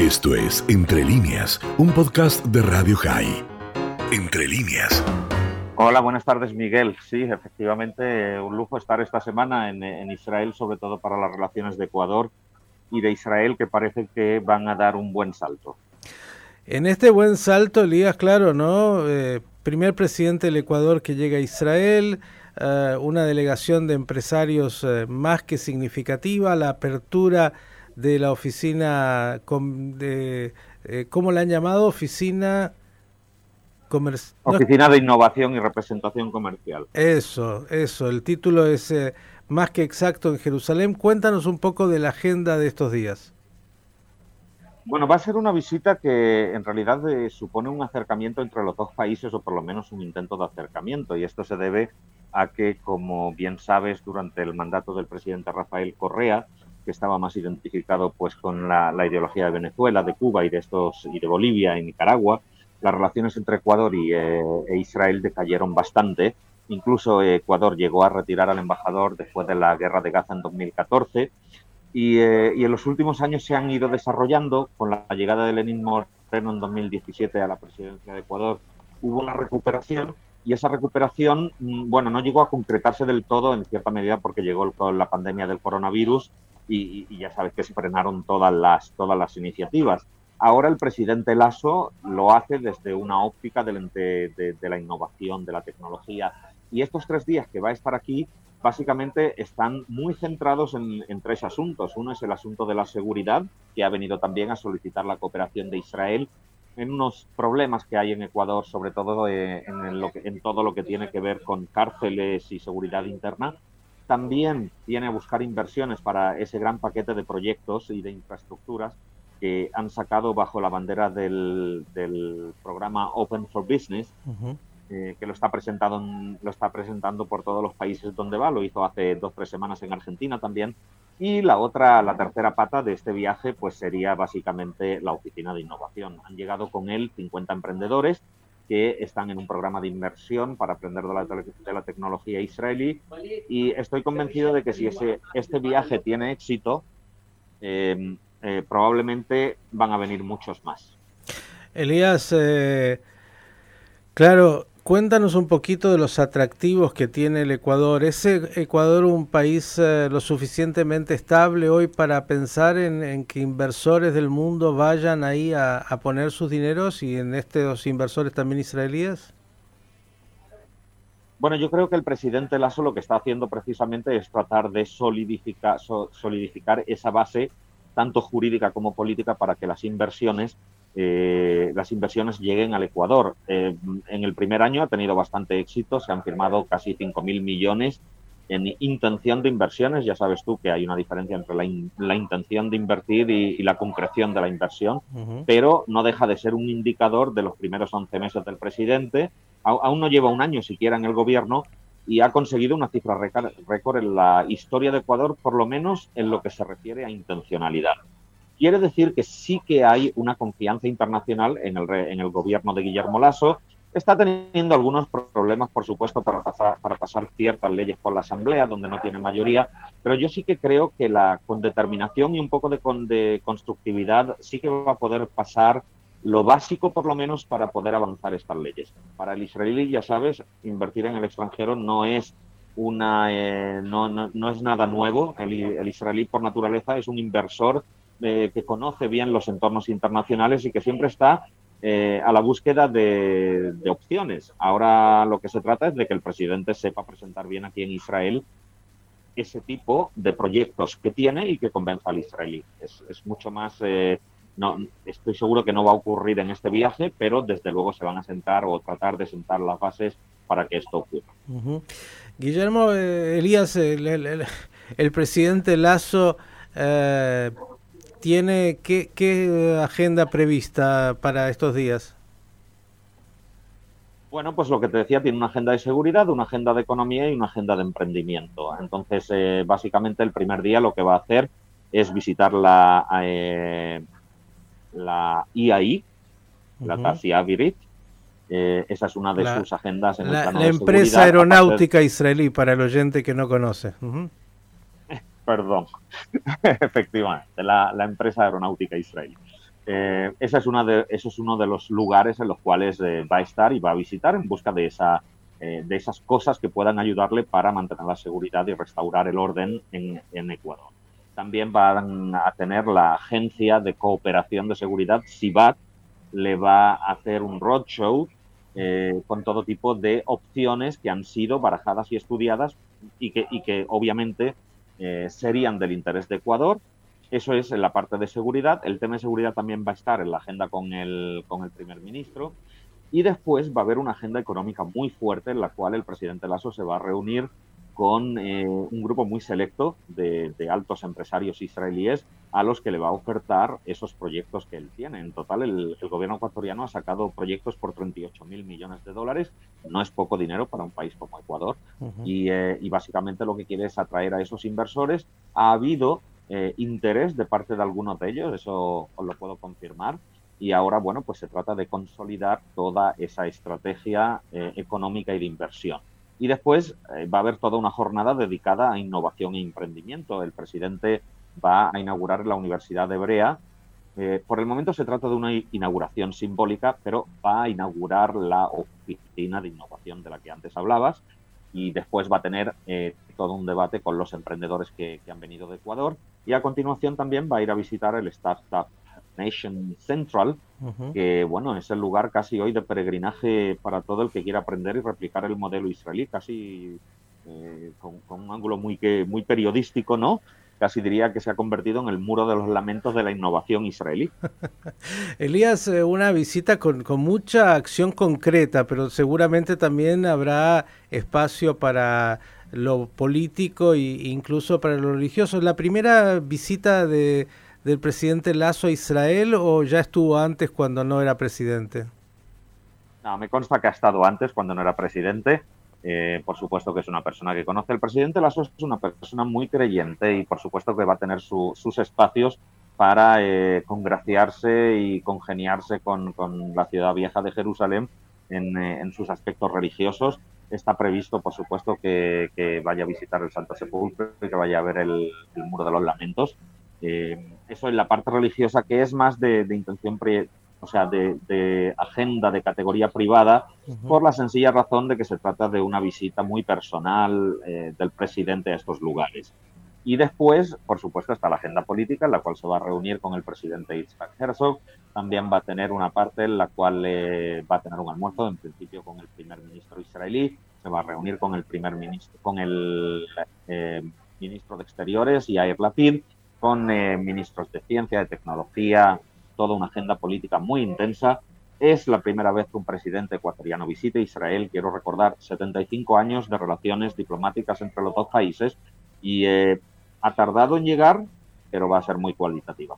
Esto es Entre líneas, un podcast de Radio High. Entre líneas. Hola, buenas tardes Miguel. Sí, efectivamente, un lujo estar esta semana en, Israel, sobre todo para las relaciones de Ecuador y de Israel, que parece que van a dar un buen salto. En este buen salto, Elías, claro, ¿no? Eh, primer presidente del Ecuador que llega a Israel, eh, una delegación de empresarios eh, más que significativa, la apertura de la oficina, de, eh, ¿cómo la han llamado? Oficina... Oficina de Innovación y Representación Comercial. Eso, eso, el título es más que exacto en Jerusalén. Cuéntanos un poco de la agenda de estos días. Bueno, va a ser una visita que en realidad supone un acercamiento entre los dos países o por lo menos un intento de acercamiento y esto se debe a que, como bien sabes, durante el mandato del presidente Rafael Correa, que estaba más identificado pues con la, ideología de Venezuela, de Cuba y de estos y de Bolivia y Nicaragua, las relaciones entre Ecuador y, eh, e Israel decayeron bastante. Incluso Ecuador llegó a retirar al embajador después de la guerra de Gaza en 2014 y, eh, y en los últimos años se han ido desarrollando con la llegada de Lenín Moreno en 2017 a la presidencia de Ecuador. Hubo una recuperación y esa recuperación, mm, bueno, no llegó a concretarse del todo en cierta medida porque llegó la pandemia del coronavirus y, ya sabes que se frenaron todas las, todas las iniciativas. Ahora el presidente Lasso lo hace desde una óptica de, de, la innovación, de la tecnología. Y estos tres días que va a estar aquí, básicamente están muy centrados en, en, tres asuntos. Uno es el asunto de la seguridad, que ha venido también a solicitar la cooperación de Israel en unos problemas que hay en Ecuador, sobre todo eh, en, lo que, en todo lo que tiene que ver con cárceles y seguridad interna. También viene a buscar inversiones para ese gran paquete de proyectos y de infraestructuras que han sacado bajo la bandera del, del programa Open for Business, eh, que lo está, presentado, lo está presentando por todos los países donde va. Lo hizo hace dos o tres semanas en Argentina también. Y la otra, la tercera pata de este viaje, pues sería básicamente la oficina de innovación. Han llegado con él 50 emprendedores que están en un programa de inversión para aprender de la, de la tecnología israelí y estoy convencido de que si ese, este viaje tiene éxito, em, eh, probablemente van a venir muchos más. Elías, eh, claro, Cuéntanos un poquito de los atractivos que tiene el Ecuador. ¿Es Ecuador un país eh, lo suficientemente estable hoy para pensar en, que inversores del mundo vayan ahí a, poner sus dineros y en estos inversores también israelíes? Bueno, yo creo que el presidente Lasso lo que está haciendo precisamente es tratar de solidificar esa base, tanto jurídica como política, para que las inversiones eh, las inversiones lleguen al Ecuador. Eh, en el primer año ha tenido bastante éxito, se han firmado casi 5.000 millones en intención de inversiones. Ya sabes tú que hay una diferencia entre la, intención de invertir y, la concreción de la inversión, pero no deja de ser un indicador de los primeros 11 meses del presidente. aún no lleva un año siquiera en el gobierno y ha conseguido una cifra récord en la historia de Ecuador, por lo menos en lo que se refiere a intencionalidad. Quiere decir que sí que hay una confianza internacional en el, en el gobierno de Guillermo Lasso. Está teniendo algunos problemas, por supuesto, para pasar, para pasar ciertas leyes por la Asamblea, donde no tiene mayoría, pero yo sí que creo que la, con determinación y un poco de, de constructividad sí que va a poder pasar lo básico, por lo menos, para poder avanzar estas leyes. Para el israelí, ya sabes, invertir en el extranjero no es una eh, no, no, no, es nada nuevo. El, el, israelí, por naturaleza, es un inversor eh, que conoce bien los entornos internacionales y que siempre está eh, a la búsqueda de, opciones. Ahora lo que se trata es de que el presidente sepa presentar bien aquí en Israel ese tipo de proyectos que tiene y que convenza al israelí. Es, mucho más... Eh, no, estoy seguro que no va a ocurrir en este viaje, pero desde luego se van a sentar o tratar de sentar las bases para que esto ocurra. Guillermo Elías, el, el, presidente Lazo tiene qué, agenda prevista para estos días? Bueno, pues lo que te decía, tiene una agenda de seguridad, una agenda de economía y una agenda de emprendimiento. Entonces, eh, básicamente el primer día lo que va a hacer es visitar la, eh, la IAI, la Tasia Virit. Eh, esa es una de sus agendas en la, el La empresa aeronáutica israelí, para el oyente que no conoce perdón, efectivamente, la, empresa aeronáutica israelí. eh, ese, es una de, eso es uno de los lugares en los cuales eh, va a estar y va a visitar en busca de, esa, eh, de esas cosas que puedan ayudarle para mantener la seguridad y restaurar el orden en, Ecuador. También van a tener la Agencia de Cooperación de Seguridad, SIVAT, le va a hacer un roadshow eh, con todo tipo de opciones que han sido barajadas y estudiadas y que obviamente eh, serían del interés de Ecuador eso es en la parte de seguridad. El tema de seguridad también va a estar en la agenda con el, con el primer ministro. Y después va a haber una agenda económica muy fuerte en la cual el presidente Lasso se va a reunir con eh, un grupo muy selecto de, altos empresarios israelíes a los que le va a ofertar esos proyectos que él tiene. En total, el, gobierno ecuatoriano ha sacado proyectos por 38 mil millones de dólares. No es poco dinero para un país como Ecuador. y, eh, y, básicamente lo que quiere es atraer a esos inversores. Ha habido eh, interés de parte de algunos de ellos, eso os lo puedo confirmar. Y ahora, bueno, pues se trata de consolidar toda esa estrategia económica y de inversión. Y después eh, va a haber toda una jornada dedicada a innovación e emprendimiento. El presidente va a inaugurar la Universidad de Brea. por el momento se trata de una inauguración simbólica, pero va a inaugurar la oficina de innovación de la que antes hablabas y después va a tener todo un debate con los emprendedores que, han venido de Ecuador. Y a continuación también va a ir a visitar el Startup Nation Central, que bueno, es el lugar casi hoy de peregrinaje para todo el que quiera aprender y replicar el modelo israelí, casi eh, con, un ángulo muy, que, muy periodístico, ¿no? casi diría que se ha convertido en el muro de los lamentos de la innovación israelí. Elías, eh, una visita con, con, mucha acción concreta, pero seguramente también habrá espacio para lo político e incluso para lo religioso. ¿Es la primera visita de, del presidente Lazo a Israel o ya estuvo antes cuando no era presidente? No, me consta que ha estado antes cuando no era presidente. Eh, por supuesto que es una persona que conoce. El presidente Lasso es una persona muy creyente y por supuesto que va a tener sus espacios para eh, congraciarse y congeniarse con, con, la ciudad vieja de Jerusalén en, eh, en sus aspectos religiosos está previsto, por supuesto, que, vaya a visitar el Santo Sepulcro y que vaya a ver el, Muro de los Lamentos. Eh, eso en la parte religiosa, que es más de, intención, o sea, de, agenda de categoría privada, por la sencilla razón de que se trata de una visita muy personal eh, del presidente a estos lugares. Y después, por supuesto, está la agenda política, en la cual se va a reunir con el presidente Yitzhak Herzog. También va a tener una parte en la cual eh, va a tener un almuerzo, en principio, con el primer ministro israelí. Se va a reunir con el primer ministro, con el eh, ministro de Exteriores, Yair Lapid, con eh, ministros de ciencia, de tecnología, toda una agenda política muy intensa. Es la primera vez que un presidente ecuatoriano visita Israel. Quiero recordar 75 años de relaciones diplomáticas entre los dos países y ha tardado en llegar, pero va a ser muy cualitativa.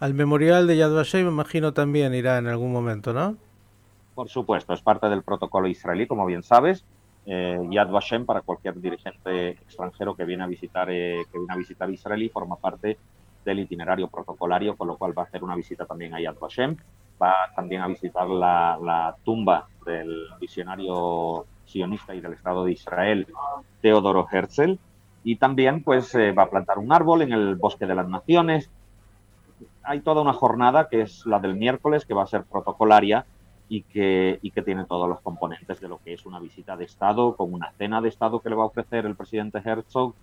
Al memorial de Yad Vashem me imagino también irá en algún momento, ¿no? Por supuesto, es parte del protocolo israelí, como bien sabes. Eh, Yad Vashem para cualquier dirigente extranjero que viene a visitar eh, que viene a visitar Israel forma parte del itinerario protocolario, con lo cual va a hacer una visita también a Yad Vashem. Va también a visitar la, la tumba del visionario sionista y del Estado de Israel, Teodoro Herzl, y también pues eh, va a plantar un árbol en el Bosque de las Naciones. Hay toda una jornada que es la del miércoles, que va a ser protocolaria y que, y que tiene todos los componentes de lo que es una visita de Estado, con una cena de Estado que le va a ofrecer el presidente Herzog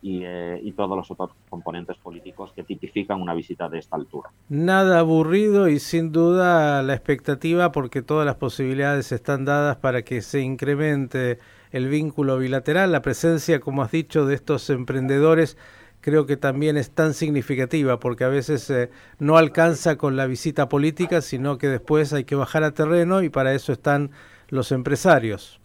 y, eh, y, todos los otros componentes políticos que tipifican una visita de esta altura. Nada aburrido y sin duda la expectativa porque todas las posibilidades están dadas para que se incremente el vínculo bilateral, la presencia, como has dicho, de estos emprendedores creo que también es tan significativa porque a veces eh, no alcanza con la visita política, sino que después hay que bajar a terreno y para eso están los empresarios.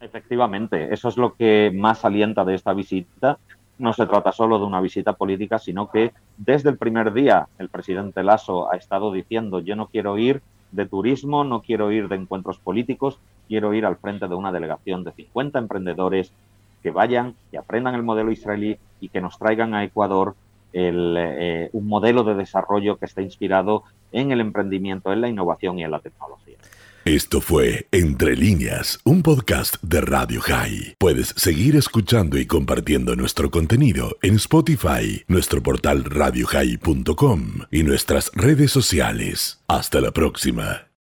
Efectivamente, eso es lo que más alienta de esta visita. No se trata solo de una visita política, sino que desde el primer día el presidente Lasso ha estado diciendo yo no quiero ir de turismo, no quiero ir de encuentros políticos, quiero ir al frente de una delegación de 50 emprendedores que vayan y aprendan el modelo israelí y que nos traigan a Ecuador el, eh, un modelo de desarrollo que esté inspirado en el emprendimiento, en la innovación y en la tecnología. Esto fue Entre líneas, un podcast de Radio High. Puedes seguir escuchando y compartiendo nuestro contenido en Spotify, nuestro portal radiohigh.com y nuestras redes sociales. Hasta la próxima.